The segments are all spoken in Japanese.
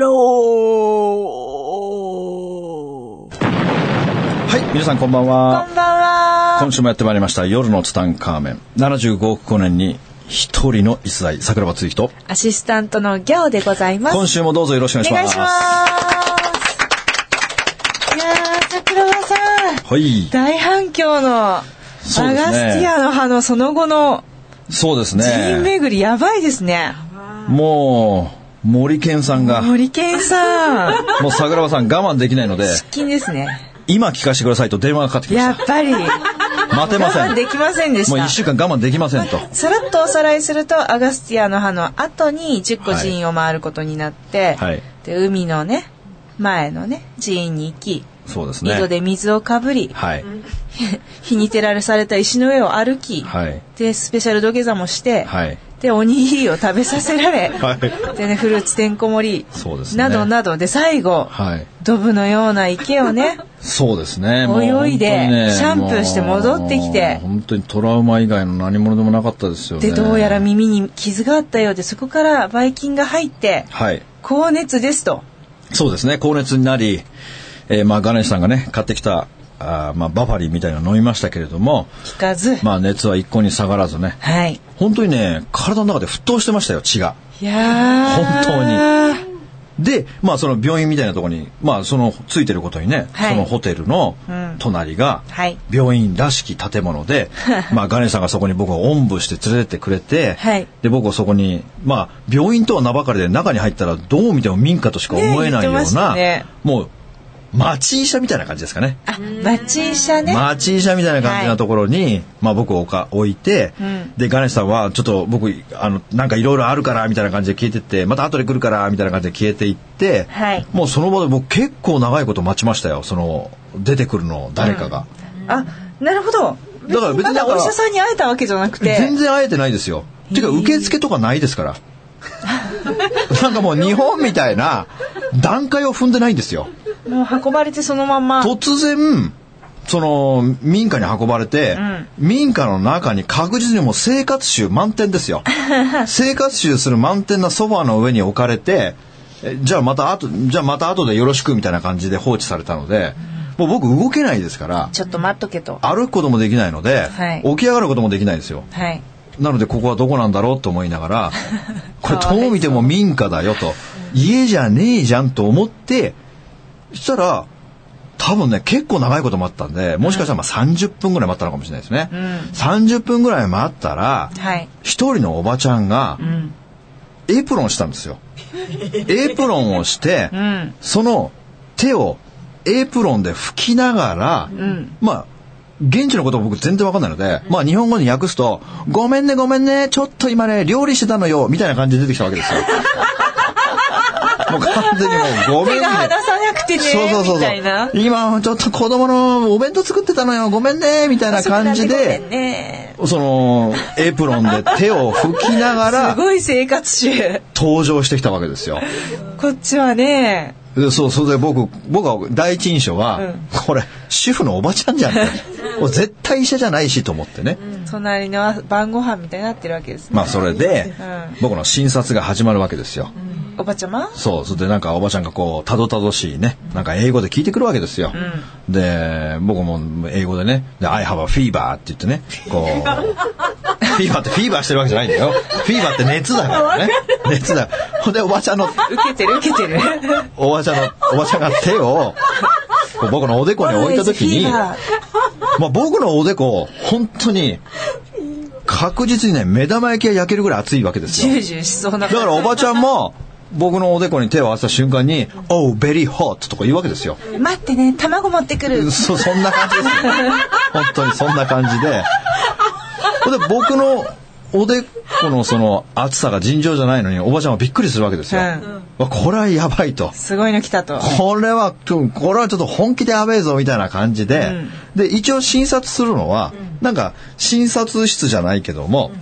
ゼロはい、皆さんこんばんは。こんばんは。今週もやってまいりました夜のツタンカーメン。75億光年に一人の逸材、桜庭つゆきと、アシスタントのギャオでございます。今週もどうぞよろしくお願いします。お願いします。いやー、桜庭さん。はい。大反響のアそうですねガスティアの葉のその後のそうです寺院ね。巡りやばいですね。もう、森健さんが、森健さん、もう桜庭さん我慢できないので、出勤ですね。今聞かせてくださいと電話がかかってきましやっぱり、た。待てませ我慢ん。できませんでした。もう一週間我慢できませんと。さらっとおさらいすると、アガスティアの葉の後に10個寺院を回ることになって、はい。で海のね、前のね、寺院に行き、そうですね。井戸で水をかぶり、はい。日に照らされた石の上を歩き、はい。で、スペシャル土下座もして、はい。で、おにぎりを食べさせられ、はい。でね、フルーツてんこ盛り、そうですね。などなどで最後、はい。ドブのような池をね、そうですね。泳いでねシャンプーして戻ってきて本当にトラウマ以外の何者でもなかったですよね。で、どうやら耳に傷があったようで、そこからばい菌が入って、はい。高熱ですと。そうですね。高熱になり、えーまあ、ガネシさんがね、買ってきた、あーまあ、バファリンみたいなの飲みましたけれども、効かず。まあ、熱は一向に下がらずね、はい。本当にね、体の中で沸騰してましたよ、血が。いやー。本当に。で、まあ、その病院みたいなところに、まあ、その、ついてることにね、はいそのホテルのうん隣が、はい。病院らしき建物で、まあ、ガネさんがそこに僕をおんぶして連れてってくれて、はいで、僕はそこに、まあ、病院とは名ばかりで中に入ったらどう見ても民家としか思えないような、たねもう、町医者みたいな感じですかね。あ、町医者ね。町医者みたいな感じなところに、まあ僕を置か置いて、うんで、ガネシさんは、ちょっと僕、あの、なんかいろいろあるから、みたいな感じで消えてって、また後で来るから、みたいな感じで消えていって、はいもうその場で僕結構長いこと待ちましたよ。その、出てくるの、誰かが。あ、なるほど。だから別にまだお医者さんに会えたわけじゃなくて。全然会えてないですよ。てか、受付とかないですから。なんかもう日本みたいな段階を踏んでないんですよ。もう運ばれてそのまんま。突然、その民家に運ばれて、ん民家の中に確実にもう生活臭満点ですよ。生活臭する満点なソファーの上に置かれて、えじゃあまた後、じゃあまた後でよろしくみたいな感じで放置されたので、もう僕動けないですから、ちょっと待っとけと。歩くこともできないので、はい起き上がることもできないですよ。はい。なのでここはどこなんだろうと思いながら、これどう見ても民家だよと、家じゃねえじゃんと思って、そしたら、多分ね、結構長いこと待ったんで、もしかしたらまあ30分ぐらい待ったのかもしれないですね。うん。30分ぐらい待ったら、はい。一人のおばちゃんがうん。エプロンしたんですよ。エプロンをしてう、ん。その手をエプロンで拭きながら、うん。まあ、現地のこと僕全然わかんないので、まあ日本語に訳すと、ごめんねごめんね、ちょっと今ね、料理してたのよ、みたいな感じで出てきたわけですよ。もう完全にもうごめんね手が。離さなくてね。そうそうそうそう。。今ちょっと子供のお弁当作ってたのよ、ごめんね、みたいな感じで、ねその、エプロンで手を拭きながすらごい生活習。登場してきたわけですよ。こっちはね、でそう、それで僕、僕は第一印象は、うんこれ、主婦のおばちゃんじゃん絶対医者じゃないしと思ってね。隣の晩ご飯みたいになってるわけですね。まあそれで、うん僕の診察が始まるわけですよ。おばちゃま？そう、それでなんかおばちゃんがこう、たどたどしいね、なんか英語で聞いてくるわけですよ。で、僕も英語でね、で、I have a fever って言ってね、こう、フィーバーってフィーバーしてるわけじゃないんだよ。フィーバーって熱だからね。熱だ。ほんでおばちゃんの、受けてる受けてる。おばちゃんの、おばちゃんが手を、こう僕のおでこに置いた時に、まあ僕のおでこ、本当に、確実にね、目玉焼きが焼けるぐらい熱いわけですよ。ジュージューしそうな。だからおばちゃんも、僕のおでこに手を合わせた瞬間に、Oh, very hot とか言うわけですよ。待ってね、卵持ってくる。そ、そんな感じですよ。本当にそんな感じで。で、僕のおでこのその厚さが尋常じゃないのに、おばちゃんはびっくりするわけですよ。うんわこれはやばいと。すごいの来たと。これは、ちょこれはちょっと本気でやべえぞみたいな感じで、うんで、一応診察するのは、なんか診察室じゃないけども、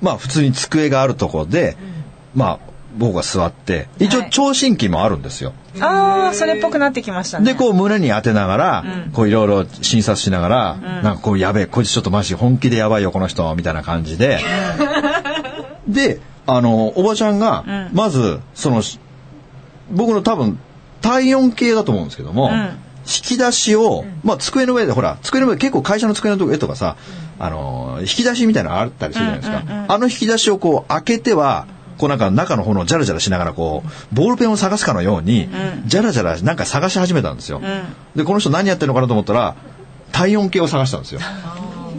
まあ普通に机があるところで、まあ僕が座って、一応はい聴診器もあるんですよ。ああ、それっぽくなってきましたね。で、こう胸に当てながら、こういろいろ診察しながら、なんかこうやべえ、こいつちょっとマジ本気でやばいよ、この人、みたいな感じで。で、あの、おばちゃんが、まず、その、僕の多分、体温計だと思うんですけども、引き出しを、まあ机の上で、ほら、机の上、結構会社の机の上とかさ、あの、引き出しみたいなのあったりするじゃないですか。あの引き出しをこう開けては、こうなんか中の方のジャラジャラしながらこう、ボールペンを探すかのように、ジャラジャラなんか探し始めたんですよ。で、この人何やってるのかなと思ったら、体温計を探したんですよ。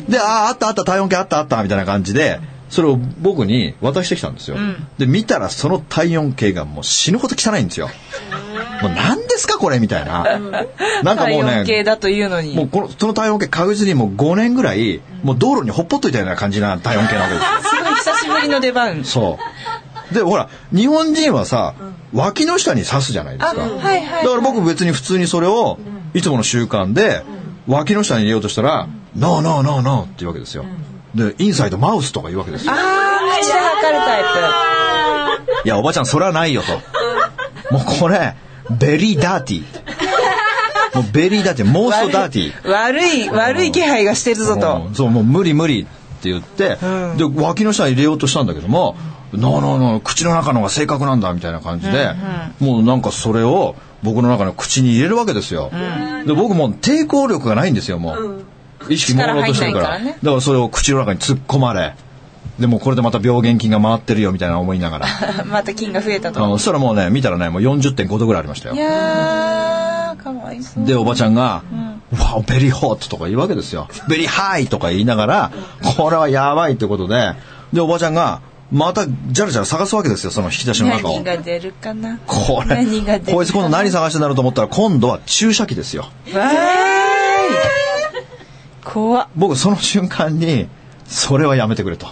で、ああ、あったあった、体温計あったあった、みたいな感じで、それを僕に渡してきたんですよ。で、見たらその体温計がもう死ぬほど汚いんですよ。もう何ですかこれみたいな。なんかもう体温計ね、だというのに。もうこの、その体温計確実にもう5年ぐらい、もう道路にほっぽっといたような感じな体温計なわけですよ。すごい久しぶりの出番。そう。で、ほら、日本人はさ、脇の下に刺すじゃないですか。あはいはいはいだから僕別に普通にそれを、いつもの習慣で、脇の下に入れようとしたら、ノーノーノーノーって言うわけですよ。で、インサイドマウスとか言うわけですよ。ああ、口で測るタイいや、おばちゃん、それはないよと。もうこれ、ベリーダーティー。もうベリーダーティー、モーストダーティー。プ。悪い、悪い気配がしてるぞと。うんそう、もう無理無理って言って、で、脇の下に入れようとしたんだけども、ノーノーノー、口の中の方が正確なんだみたいな感じで、もうなんかそれを僕の中の口に入れるわけですよ。で、僕もう抵抗力がないんですよ、もう。意識朦朧としてるから。ねだからそれを口の中に突っ込まれ、でもこれでまた病原菌が回ってるよみたいな思いながら。また菌が増えたあと。のそしたらもうね、見たらね、もう40.5度ぐらいありましたよい。やー、かわいそう。で、おばちゃんが、 wow、very hot とか言うわけですよ。 very high とか言いながら、これはやばいってことで、で、おばちゃんが、また、じゃらじゃら探すわけですよ、その引き出しの中を何。が出るかな？これ何がこいつ今度何探してんだろうと思ったら、今度は注射器ですよ。わーい。怖っ。僕、その瞬間に、それはやめてくれと。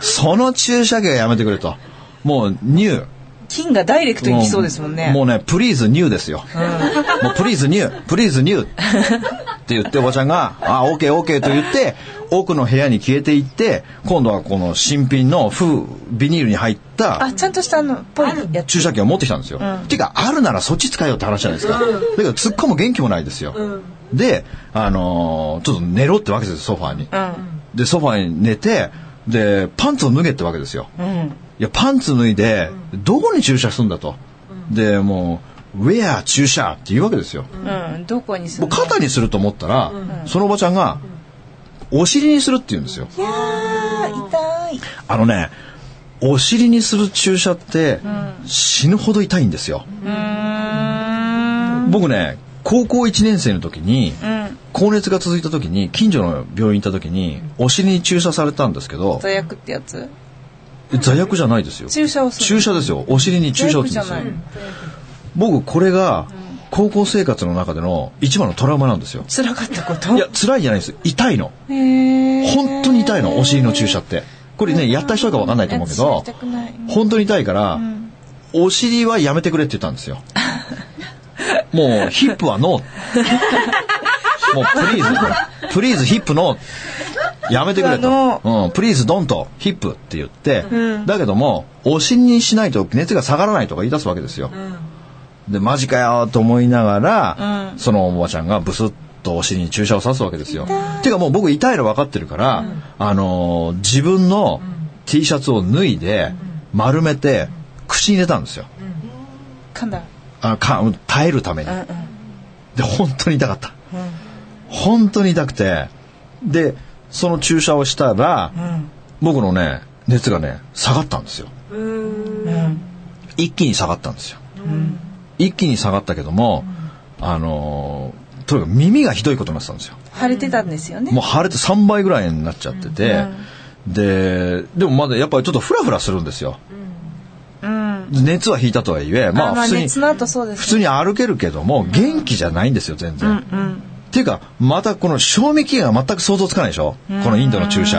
その注射器はやめてくれと。もう、ニュー。菌がダイレクトに来そうですもんね。もうね、 please new ですよ。もう please new、please new って言っておばちゃんが、あ、 OK OK と言って、奥の部屋に消えていって、今度はこの新品の風、ビニールに入ったあ、ちゃんとしたあの、ぽい。注射器を持ってきたんですよ。ていうか、あるならそっち使えよって話じゃないですか。だけど、突っ込む元気もないですよ。で、あのーちょっと寝ろってわけですよ、ソファーに。うん。で、ソファーに寝て、で、パンツを脱げってわけですよ。うん。いや、パンツ脱いで、どこに注射するんだと。で、もう、ウェア注射って言うわけですよ。うん。どこにするの？肩にすると思ったら、そのおばちゃんが、お尻にするって言うんですよ。いやー、痛い。あのね、お尻にする注射って、死ぬほど痛いんですよ。僕ね、高校1年生の時に、うん。高熱が続いた時に、近所の病院行った時に、お尻に注射されたんですけど、座薬ってやつ？座薬じゃないですよ。注射をする。注射ですよ。お尻に注射を打つんですよ。僕、これが、高校生活の中での一番のトラウマなんですよ。辛かったこと？いや、辛いじゃないです。痛いの。本当に痛いの、お尻の注射って。これね、やった人かわかんないと思うけど本当に痛いから、お尻はやめてくれって言ったんですよ。もう、 hip は no。もう、 please、please hip no。やめてくれと。うん、プリーズドンとヒップって言って、だけども、お尻にしないと熱が下がらないとか言い出すわけですよ。で、マジかよと思いながら、そのおばちゃんがブスッとお尻に注射を刺すわけですよ。ていうかもう僕痛いの分かってるから、あのー自分の T シャツを脱いで、丸めて、口に入れたんですよ。噛んだ。あか耐えるために。うんうん。で、本当に痛かった。本当に痛くて、で、その注射をしたら、うん。僕のね、熱がね、下がったんですよ。うん。一気に下がったんですよ。一気に下がったけども、あのーとにかく耳がひどいことになってたんですよ。腫れてたんですよね。もう腫れて3倍ぐらいになっちゃってて、で、でもまだやっぱりちょっとフラフラするんですよ。うん。熱は引いたとはいえ、まあ普通に、普通に歩けるけども、元気じゃないんですよ、全然。うん。っていうか、またこの賞味期限が全く想像つかないでしょ？このインドの注射。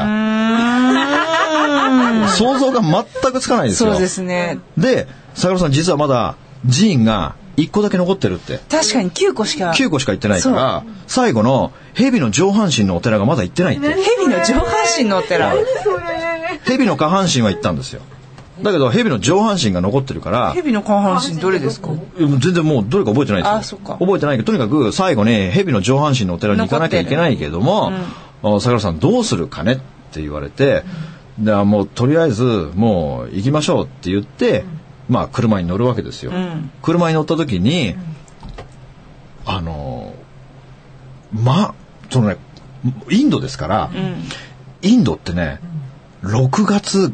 想像が全くつかないですよ。そうですね。で、坂本さん実はまだジーンが1個だけ残ってるって。確かに9個しか。9個しか行ってないから、最後の蛇の上半身のお寺がまだ行ってないって。蛇の上半身のお寺？蛇の下半身は行ったんですよ。だけど蛇の上半身が残ってるから、蛇の下半身どれですか？全然もうどれか覚えてないですよ。あそっか。覚えてないけど、とにかく最後ね、蛇の上半身のお寺に行かなきゃいけないけども、あ桜さんどうするかねって言われて、でもうとりあえずもう行きましょうって言って、まあ車に乗るわけですよ。ん。車に乗った時に、あの、ま、そのね、インドですから、インドってね、6月、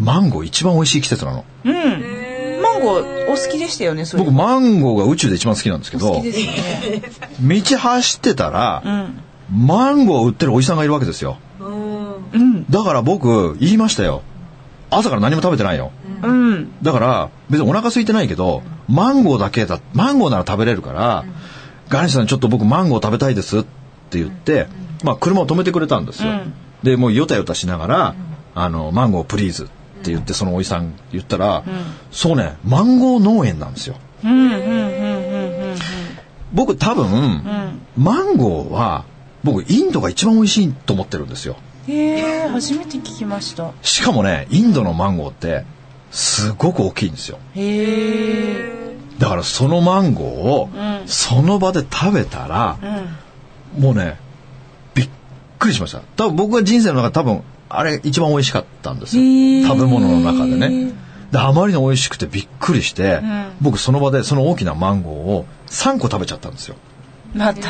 マンゴー一番美味しい季節なの。うん。マンゴーお好きでしたよね、それ。僕マンゴーが宇宙で一番好きなんですけど好きですよね。道走ってたら、うん。マンゴーを売ってるおじさんがいるわけですようん。だから僕言いましたよ朝から何も食べてないようん。だから別にお腹空いてないけどマンゴーだけだマンゴーなら食べれるから、ガネシさんちょっと僕マンゴー食べたいですって言って、まあ車を止めてくれたんですよ、うんでもうヨタヨタしながら、あのマンゴープリーズって言ってそのおじさん言ったら、そうねマンゴー農園なんですようん。うん。うん。うん。うん。僕多分、マンゴーは僕インドが一番美味しいと思ってるんですよへえ、初めて聞きました。しかもねインドのマンゴーってすごく大きいんですよへえ。だからそのマンゴーをうんその場で食べたらうん。もうねびっくりしました多分僕が人生の中で多分あれ一番美味しかったんですよ。食べ物の中でね。であまりに美味しくてびっくりして、ん。僕その場でその大きなマンゴーを3個食べちゃったんですよ。また、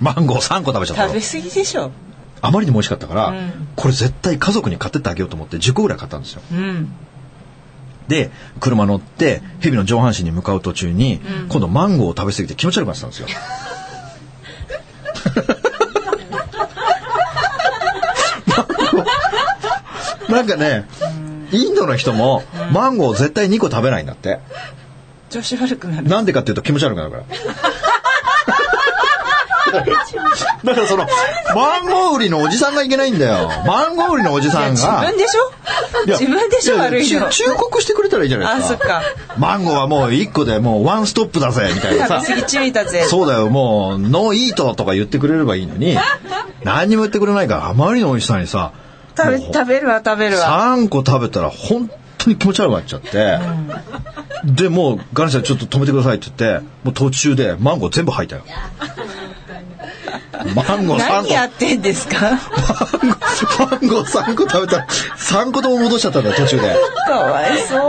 マンゴー3個食べちゃったの。食べ過ぎでしょ。あまりにも美味しかったから、うん。これ絶対家族に買ってってあげようと思って10個ぐらい買ったんですよ。うん。で、車乗って、蛇の上半身に向かう途中に、今度マンゴーを食べ過ぎて気持ち悪くなってたんですよ。なんかね、インドの人もマンゴー絶対2個食べないんだって。調子悪くなる。なんでかっていうと気持ち悪くなるから。だからその、マンゴー売りのおじさんがいけないんだよ。マンゴー売りのおじさん自が。分でしょ？自分でしょ悪いの。ち忠告してくれたらいいじゃないですか。マンゴーはもう1個でもうワンストップだぜ、みたいなさ食べ。過ぎ注意だぜ。そうだよ、もう、ノーイートとか言ってくれればいいのに、何にも言ってくれないから、あまりの美味しさにさ、食べ、食べるわ、食べるわ。3個食べたら本当に気持ち悪くなっちゃって、で、もう、ガネさんちょっと止めてくださいって言って、もう途中でマンゴー全部吐いたよ。マンゴー3個。何やってんですか？マンゴー3個食べたら、3個とも戻しちゃったんだよ、途中で。かわいそう。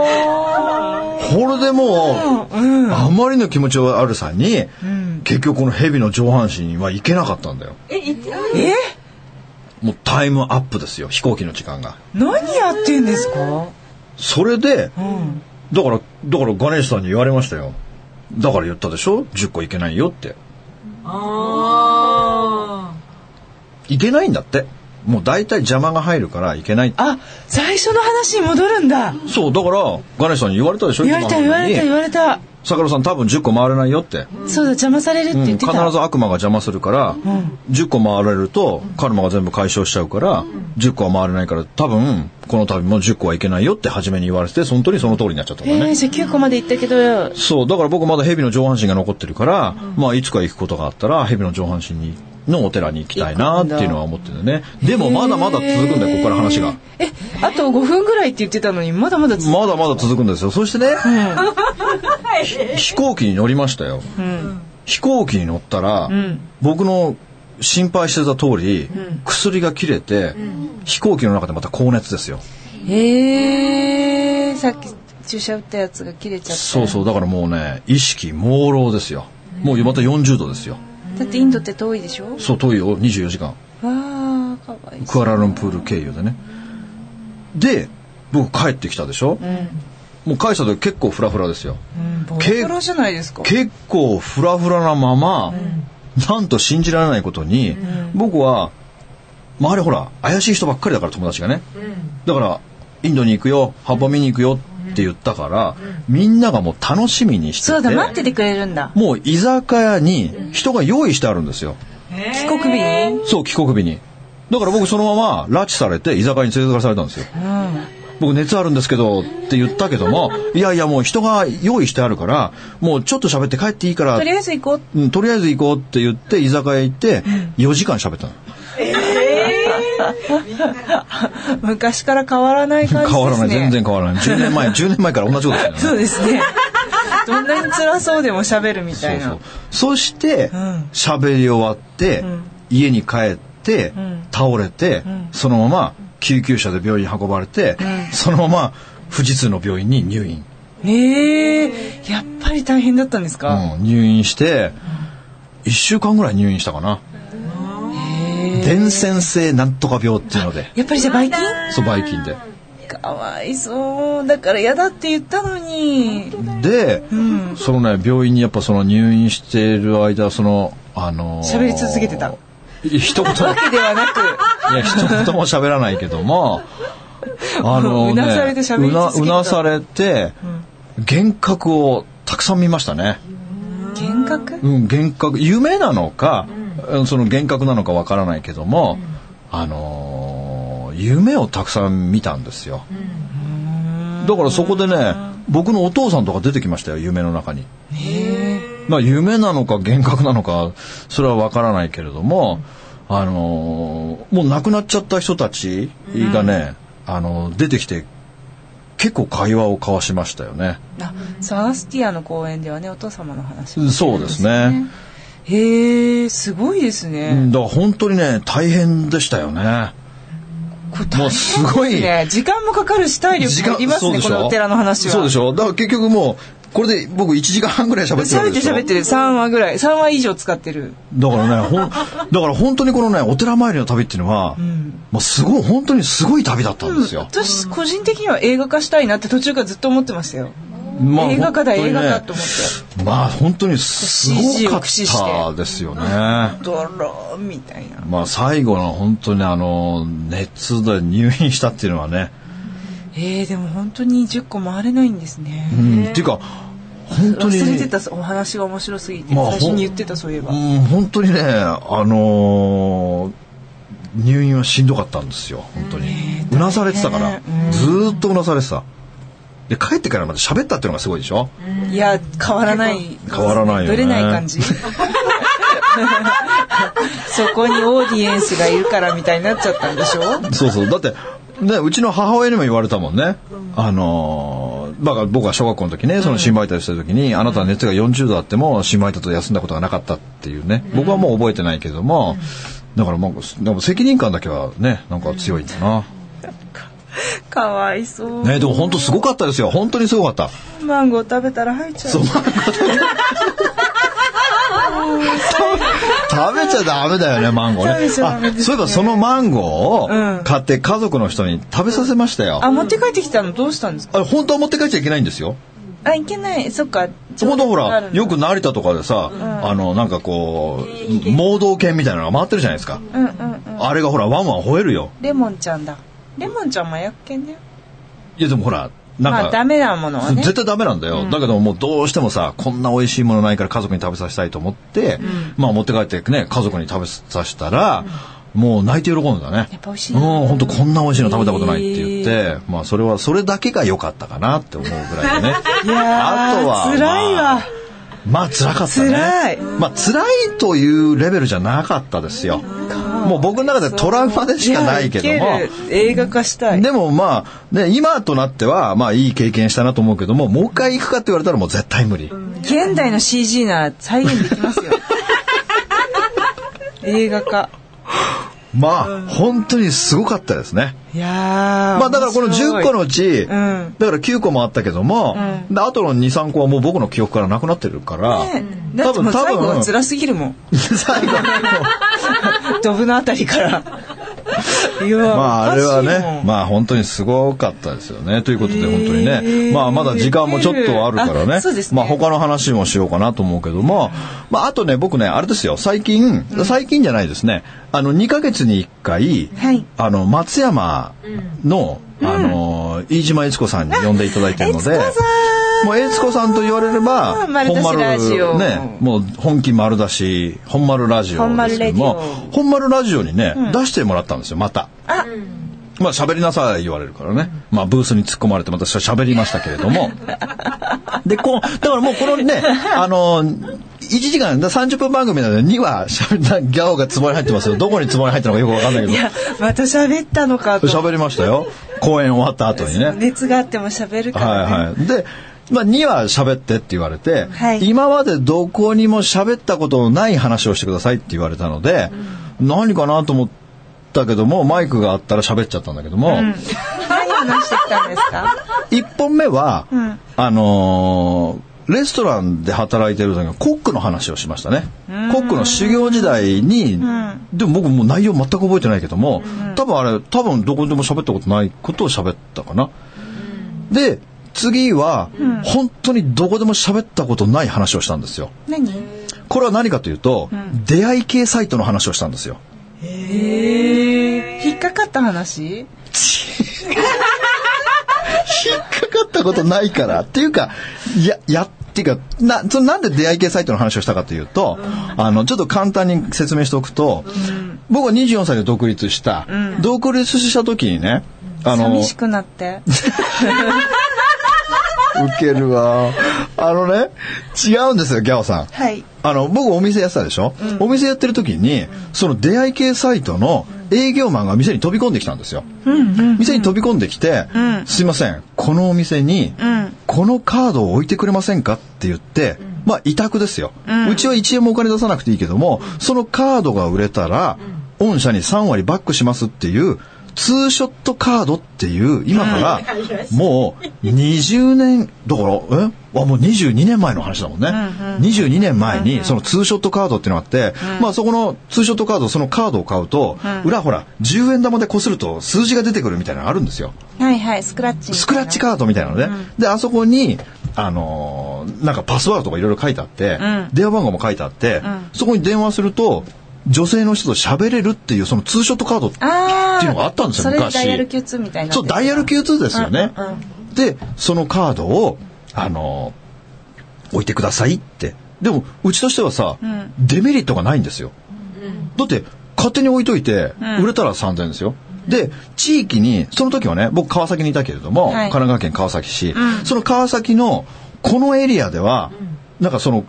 これでもう、あまりの気持ち悪さに、結局この蛇の上半身は行けなかったんだよ。え？もうタイムアップですよ、飛行機の時間が。何やってんですか？それで、うん。だから、だからガネーシュさんに言われましたよ。だから言ったでしょ ?10 個いけないよって。あいけないんだって。もう大体邪魔が入るからいけない。あ、最初の話に戻るんだ。そう、だから、ガネーシュさんに言われたでしょ？言われた、言われた、言われた。桜さん多分10個回れないよって。そうだ、邪魔されるってうん言ってた。必ず悪魔が邪魔するから、10個回れるとカルマが全部解消しちゃうから、10個は回れないから多分この旅も10個はいけないよって初めに言われて本当にその通りになっちゃったんだね。えー、じゃあ9個まで行ったけど、そうだから僕まだ蛇の上半身が残ってるから、まあいつか行くことがあったら蛇の上半身にのお寺に行きたいなっていうのは思ってるね。でもまだまだ続くんだよここから話が。え、あと5分ぐらいって言ってたのに、まだまだ続まだまだ続くんですよ。そしてね、ひ 飛行機に乗りましたよ。飛行機に乗ったら、僕の心配してた通り、薬が切れて、飛行機の中でまた高熱ですよ。へえー、さっき注射打ったやつが切れちゃった。そうそう、だからもうね、意識朦朧ですよ。もうまた40度ですよ。だってインドって遠いでしょ？そう、遠いよ、24時間。わあ、かわいそう。クアラルンプール経由でね。で、僕帰ってきたでしょ、もう帰った時結構フラフラですよ。うん、ボロボロじゃないですか。結構フラフラなまま、なんと信じられないことに、僕は周りほら怪しい人ばっかりだから友達がね、だからインドに行くよ葉っぱ見に行くよって言ったから、みんながもう楽しみにしててそうだ、待っててくれるんだ。もう居酒屋に人が用意してあるんですよ。帰国日に？そう帰国日に。だから僕そのまま拉致されて居酒屋に連れてかされたんですよ。僕熱あるんですけどって言ったけどもいやいやもう人が用意してあるからもうちょっと喋って帰っていいからとりあえず行こう。うん、とりあえず行こうって言って居酒屋行って4時間喋ったの。昔から変わらない感じですね。変わらない、全然変わらない。10年前、10年前から同じことですよね。そうですね。どんなに辛そうでも喋るみたいな。そうそう。そしてん。喋、り終わって、ん。家に帰って、ん。倒れて、ん。そのまま救急車で病院に運ばれて、そのまま富士通の病院に入院、ええ。やっぱり大変だったんですか、うん。入院して1週間ぐらい入院したかな伝染性なんとか病っていうのでやっぱりじゃあばい菌そうばい菌でかわいそう。だから嫌だって言ったのに。で、んそのね病院にやっぱその入院している間そのあのー喋り続けてた一言わけではなく。いや、一言も喋らないけども、あのね、うなされて喋りうな続けてたうなされて、幻覚をたくさん見ましたね。幻覚？うん、幻覚、夢なのか、うんその幻覚なのかわからないけども、あのー夢をたくさん。見たん。ですよ。だからそこでね、僕のお父さん。とか出てきましたよ、夢の中に。まあ夢なのか幻覚なのか、それはわからないけれども、あのーもう亡くなっちゃった人たちがね、あの出てきて、結構会話を交わしましたよね。あ、サガスティアの公演ではね、お父様の話をそうですね。へえ、すごいですうね。んだから本当にね、大変でしたよね。これもうすごい。時間もかかるし体力もいりますね、このお寺の話は。そうでしょ？だから結局もう、これで僕1時間半ぐらい喋ってるわ喋ってけですよ。喋ってる3話ぐらい3話以上使ってるだからね、ほん、だから本当にこのね、お寺参りの旅っていうのは、もうすごい、本当にすごい旅だったんですよ。私個人的には映画化したいなって途中からずっと思ってましたよ、まあ映画化だ、ね。映画化と思って。まあ本当にすごかってたですよね。ドローンみたいな。まあ最後の本当にあの、熱で入院したっていうのはね、えー、でも本当に10個回れないんですね、うん、っていうか、本当に。忘れてたお話が面白すぎて、まあ最初に言ってたそういえば、うん、本当にね、あのー入院はしんどかったんですよ、本当に。うなされてたから、ずーっとうなされてた。で、帰ってからまた喋ったっていうのがすごいでしょ？いや変わらない変わらないよねぶれない感じ そこにオーディエンスがいるからみたいになっちゃったんでしょ？そうそう。だって、ね、うちの母親にも言われたもんね。あのー、だから僕は小学校の時ね、その新媒体してる時に、あなたは熱が40度あっても新媒体と休んだことがなかったっていうね。僕はもう覚えてないけども、だからもう、でも責任感だけはね、なんか強いんだな。かわいそう、ね、でも本当すごかったですよ。本当にすごかった。マンゴー食べたら吐いちゃうそう。食べちゃダメだよね、マンゴーね。あそういえばそのマンゴうんーを買って家族の人に食べさせましたよ。あ持って帰ってきたのどうしたんですか？あれ本当は持って帰っちゃいけないんですよ。あいけないそっか本当ほら、よく成田とかでさ、あの、なんかこう、盲導犬みたいなのが回ってるじゃないですか。うんうんうんあれがほら、ワンワン吠えるよ。レモンちゃんだレモンちゃん麻薬犬だよいやでもほら、なんか、まあダメなものはね。絶対ダメなんだよ、だけどもうどうしてもさこんな美味しいものないから家族に食べさせたいと思って、まあ持って帰ってね家族に食べさせたら、もう泣いて喜んだね。やっぱ美味しいうんな本当こんな美味しいの食べたことないって言って、まあそれはそれだけが良かったかなって思うぐらいでね。いやーあとは辛いわ、まあまあ辛かったね。辛い。まあ辛いというレベルじゃなかったですよ。もう僕の中でトラウマでしかないけど。も映画化したい。でもまあ、ね、今となっては、まあいい経験したなと思うけども、もう一回行くかって言われたらもう絶対無理。現代の CG なら再現できますよ。映画化まあ、本当にすごかったですね。いやーまあだからこの10個のうち、ん。だから9個もあったけども、であとの2、3個はもう僕の記憶からなくなってるから、ねだってもう最後は辛すぎるもん。最後 ドブのあたりからまああれはね、んまあ本当にすごかったですよね。ということで本当にね、まあまだ時間もちょっとあるからね。ね。まあ他の話もしようかなと思うけども、まああとね、僕ね、あれですよ、最近、最近じゃないですね、あの2ヶ月に1回、はい。あの松山の、あの、飯島悦子さんに呼んでいただいてるので、もう悦子さんと言われれば、丸出しラジオね、もう本気丸出し、本丸ラジオですけども本丸ラジオにね、出してもらったんですよ、また。あまあ喋りなさい言われるからね。まあブースに突っ込まれてまた喋りましたけれども。で、こう、だからもうこのね、あの、時間、だ30分番組なので2話喋ったギャオが壺に入ってますよ。どこに壺に入ったのかよくわかんないけいや、また喋ったのかど。と。喋りましたよ。公演終わった後にね。熱があっても喋るからね。はいはい。で、まあ2話喋ってって言われて、はい。今までどこにも喋ったことのない話をしてくださいって言われたので、何かなと思ったけども、マイクがあったら喋っちゃったんだけども、何話してきたんですか？1本目は、ん。あのーレストランで働いてる時のコックの話をしましたね。コックの修行時代に、でも僕もう内容全く覚えてないけども、多分あれ、多分どこでも喋ったことないことを喋ったかな。で、次は、本当にどこでも喋ったことない話をしたんですよ。何？これは何かというと、出会い系サイトの話をしたんですよ。引っかかった話？引っかかったことないから。っていうか、や、や、っていうか、な、そのなんで出会い系サイトの話をしたかというと、あの、ちょっと簡単に説明しておくと、僕は24歳で独立した。独立した時にね、あの、寂しくなって。ウケるわ。あのね、違うんですよ、ギャオさん。はい。あの、僕お店やってたでしょ、お店やってる時に、その出会い系サイトの営業マンが店に飛び込んできたんですよ。店に飛び込んできて、んすいません、このお店に、うん。このカードを置いてくれませんかって言って、まあ委託ですよ、うちは1円もお金出さなくていいけども、そのカードが売れたら、御社に3割バックしますっていう、ツーショットカードっていう、今から、もう20年、だから、え？あ、もう22年前の話だもんね。22年前に、そのツーショットカードっていうのがあって、まあそこのツーショットカード、そのカードを買うと、裏ほら、10円玉で擦ると数字が出てくるみたいなのあるんですよ。はいはい、スクラッチ。スクラッチカードみたいなのね。で、あそこに、あのーなんかパスワードとかいろいろ書いてあって、ん。電話番号も書いてあって、ん。そこに電話すると、女性の人と喋れるっていうそのツーショットカードって。いうのがあったんですよそれ昔ダイヤル Q2 みたいな。そう、ダイヤル Q2 ですよね。うんうんで、そのカードを、あのー置いてくださいって。でも、うちとしてはさ、んデメリットがないんですよ。だって、勝手に置いといて、売れたら3000円ですよ。で、地域に、その時はね、僕川崎にいたけれども、はい神奈川県川崎市、んその川崎の、このエリアでは、なんかその、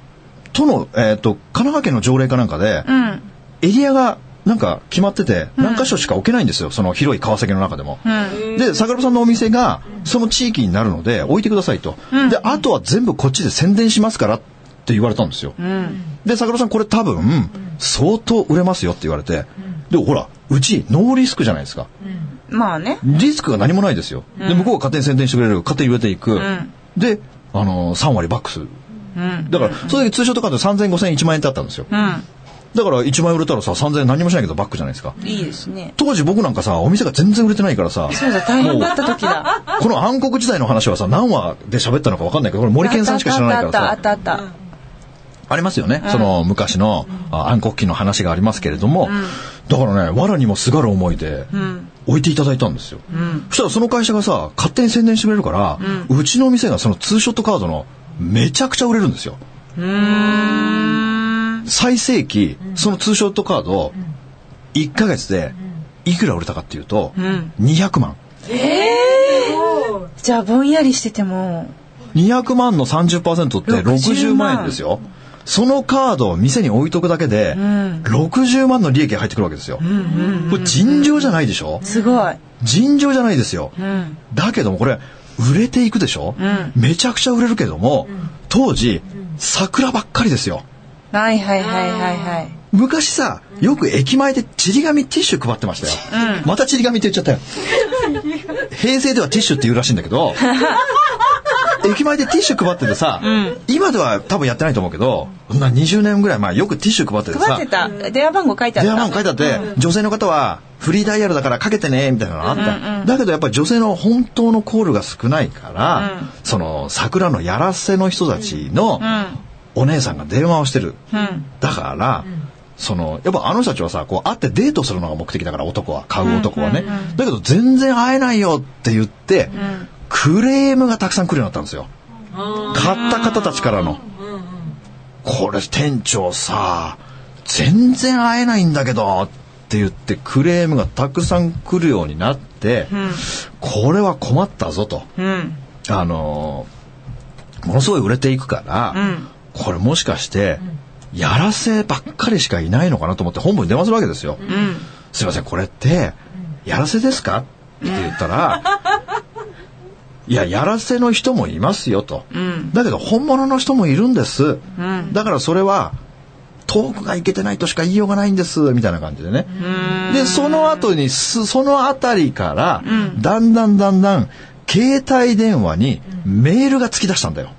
都の、えっ、と、神奈川県の条例かなんかで、うん。エリアがなんか決まってて、何箇所しか置けないんですよ、その広い川崎の中でも。うん。で、で、桜庭さんのお店が、その地域になるので、置いてくださいと。で、あとは全部こっちで宣伝しますからって言われたんですよ。うん。で、桜庭さんこれ多分、相当売れますよって言われて。で、ほら、うちノーリスクじゃないですか。まあね。リスクが何もないですよ。で、向こうが勝手に宣伝してくれる、勝手に売れていく。んで、あのー、3割バックする。うん。だから、その時ツーショットカード3000、5000、1万円ってあったんですよ。うん。だから1万円売れたらさ、3000円何もしないけどバックじゃないですか。いいですね。当時僕なんかさ、お店が全然売れてないからさ、そうだ、大変だった時だ。この暗黒時代の話はさ、何話で喋ったのか分かんないけど、これ森健さんしか知らないからあっさ、たあったあったあっありますよね。その昔のあ暗黒期の話がありますけれども、だからね、藁にもすがる思いで。置いていただいたんですよ。うん。そしたらその会社がさ、勝手に宣伝してくれるから、うちの店がそのツーショットカードのめちゃくちゃ売れるんですよ。うーん。最盛期、そのツーショットカード、1ヶ月でいくら売れたかっていうと、ん200万。じゃあ、ぼんやりしてても、200万の30%って60 60万万円ですよ。そのカードを店に置いとくだけで、ん60万の利益が入ってくるわけですよ。これ尋常じゃないでしょ？すごい。尋常じゃないですよ。うん。だけどもこれ、売れていくでしょ、んめちゃくちゃ売れるけども、当時、桜ばっかりですよ。はいはいはいはいはい。昔さ、よく駅前でちり紙ティッシュ配ってましたよ。またちり紙って言っちゃったよ。平成ではティッシュって言うらしいんだけど、駅前でティッシュ配っててさ、今では多分やってないと思うけど、そんな20年ぐらい前よくティッシュ配っててさ、配ってた。電話番号書いてあった。電話番号書いてあって、女性の方はフリーダイヤルだからかけてね、みたいなのあった。だけどやっぱり女性の本当のコールが少ないから、その桜のやらせの人たちのお姉さんが電話をしてる。うん。だから、その、やっぱあの人たちはさ、こう会ってデートするのが目的だから男は、買う男はね。だけど全然会えないよって言って、クレームがたくさん来るようになったんですよ。買った方たちからの。これ店長さ、全然会えないんだけどって言ってクレームがたくさん来るようになって、これは困ったぞと。うん。あのーものすごい売れていくから、んこれもしかして、やらせばっかりしかいないのかなと思って本部に電話するわけですよ。すいません、これって、やらせですか？って言ったら、いや、やらせの人もいますよと。だけど、本物の人もいるんです。だからそれは、トークがいけてないとしか言いようがないんです、みたいな感じでね。で、その後にす、そのあたりから、だんだんだんだん、携帯電話にメールが突き出したんだよ。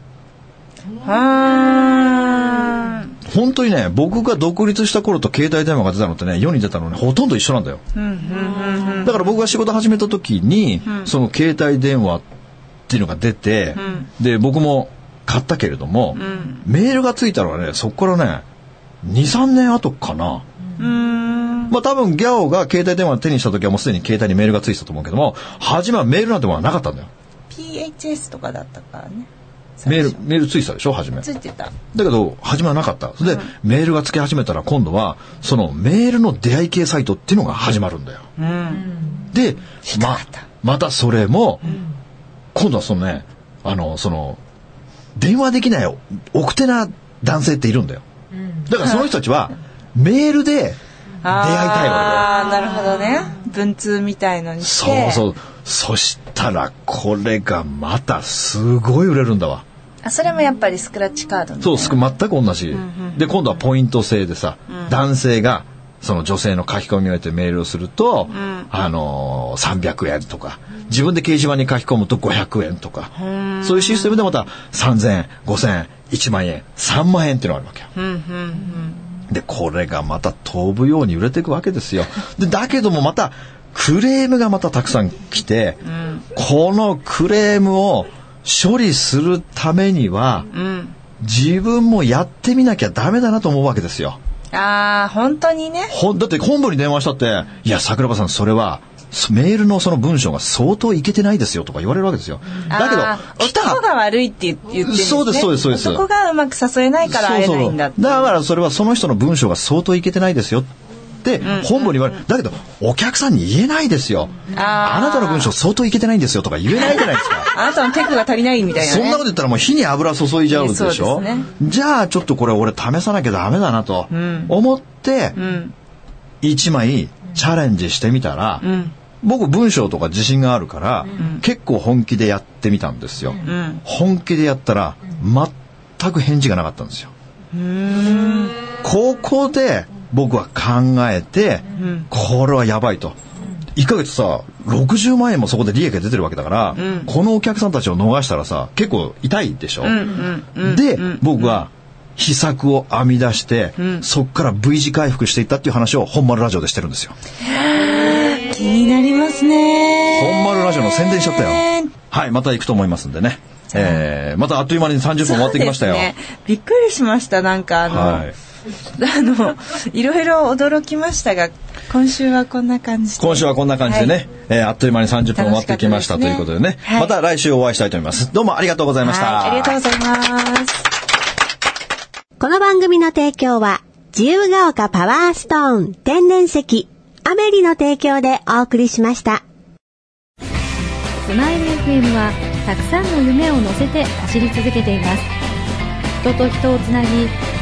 あ本当にね、僕が独立した頃と携帯電話が出たのってね、世に出たのね、ほとんど一緒なんだよ。だから僕が仕事始めた時に、その携帯電話っていうのが出て、で、僕も買ったけれども、メールがついたのはね、そこからね、2、3年後かな。まあ多分ギャオが携帯電話を手にした時はもうすでに携帯にメールがついてたと思うけども、初めはメールなんてものはなかったんだよ。PHS とかだったからね。メール、メールついてたでしょ初め。ついてた。だけど、初めはなかった。それで、メールがつき始めたら、今度は、そのメールの出会い系サイトっていうのが始まるんだよ。で、ま、またそれも、今度はそのね、あの、その、電話できない奥手な男性っているんだよ。だからその人たちは、メールで出会いたいわああ、なるほどね。文通みたいのにけして。よ。そうそう。そしたら、これがまたすごい売れるんだわ。あ、それもやっぱりスクラッチカードそう、すく全く同じ。で、今度はポイント制でさ、男性が、その女性の書き込みを得てメールをすると、あのー、300円とか、自分で掲示板に書き込むと500円とか、そういうシステムでまた3000円、5000円、1万円、3万円っていうのがあるわけよ。で、これがまた飛ぶように売れていくわけですよ。で、だけどもまた、クレームがまたたくさん来て、このクレームを処理するためには、自分もやってみなきゃダメだなと思うわけですよ。ああ、本当にね。ほんだって本部に電話したって、いや、桜庭さん、それは、そメールのその文章が相当いけてないですよとか言われるわけですよ。だけど来た男が悪いって言ってるんですね。そうですそうですそうです男がうまく誘えないから会えないんだって。だからそれはその人の文章が相当いけてないですよって本部に言われる。だけどお客さんに言えないですよ。あなたの文章相当いけてないんですよとか言えないじゃないですか。あなたのテクが足りないみたいなね。そんなこと言ったらもう火に油注いじゃうでしょ。ねじゃあちょっとこれ俺試さなきゃダメだなと思ってうん。1枚チャレンジしてみたら、うん。僕文章とか自信があるから、結構本気でやってみたんですよ。うん。本気でやったら全く返事がなかったんですよ。ここで僕は考えて、これはやばいと。1ヶ月さ、60万円もそこで利益が出てるわけだから、このお客さんたちを逃したらさ、結構痛いでしょ？で、僕は秘策を編み出して、そこから V 字回復していったっていう話を本丸ラジオでしてるんですよ。気になりますね。本丸ラジオの宣伝しちゃったよ。はい、また行くと思いますんでね。えー、またあっという間に30分終わってきましたよ。ねびっくりしました。なんかあの、はい。あの、いろいろ驚きましたが、今週はこんな感じで。今週はこんな感じでね、はいえーあっという間に30分終わってきましたということでね、はいまた来週お会いしたいと思います。どうもありがとうございました。はい、ありがとうございます。この番組の提供は、自由が丘パワーストーン天然石、アメリの提供でお送りしました。スマイル FM はたくさんの夢を乗せて走り続けています人と人をつなぎ